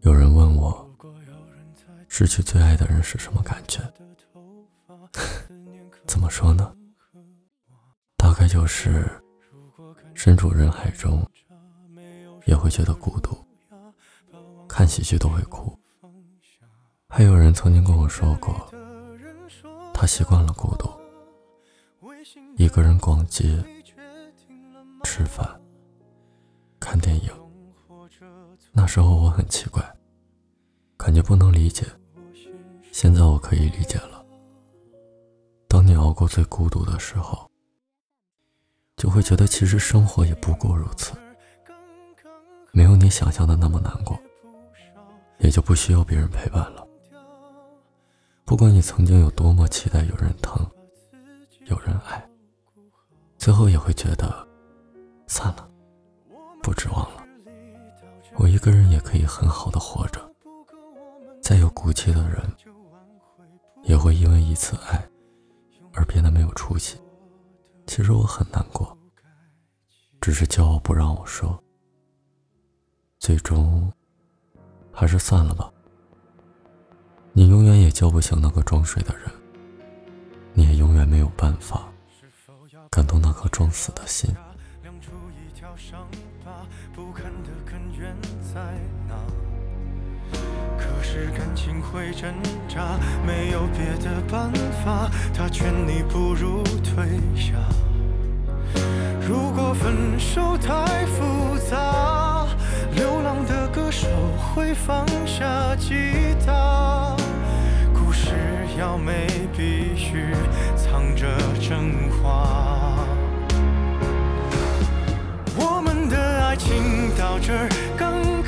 有人问我失去最爱的人是什么感觉？怎么说呢？大概就是身处人海中也会觉得孤独看喜剧都会哭。还有人曾经跟我说过他习惯了孤独一个人逛街吃饭看电影。那时候我很奇怪，感觉不能理解。现在我可以理解了。当你熬过最孤独的时候，就会觉得其实生活也不过如此，没有你想象的那么难过，也就不需要别人陪伴了。不管你曾经有多么期待有人疼，有人爱，最后也会觉得算了，不指望了。我一个人也可以很好的活着。再有骨气的人。也会因为一次爱而变得没有出息。其实我很难过，只是骄傲不让我说。最终，还是算了吧。你永远也叫不醒那个装睡的人，你也永远没有办法感动那颗装死的心。伤疤，不堪的根源在哪？可是感情会挣扎，没有别的办法。他劝你不如退下。如果分手太复杂，流浪的歌手会放下吉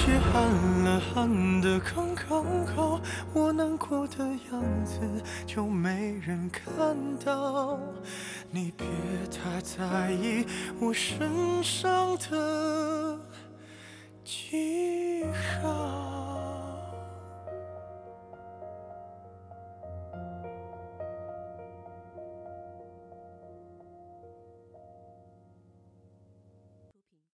空有些暗了，暗的刚刚好。我难过的样子就没人看到，你别太在意我身上的记。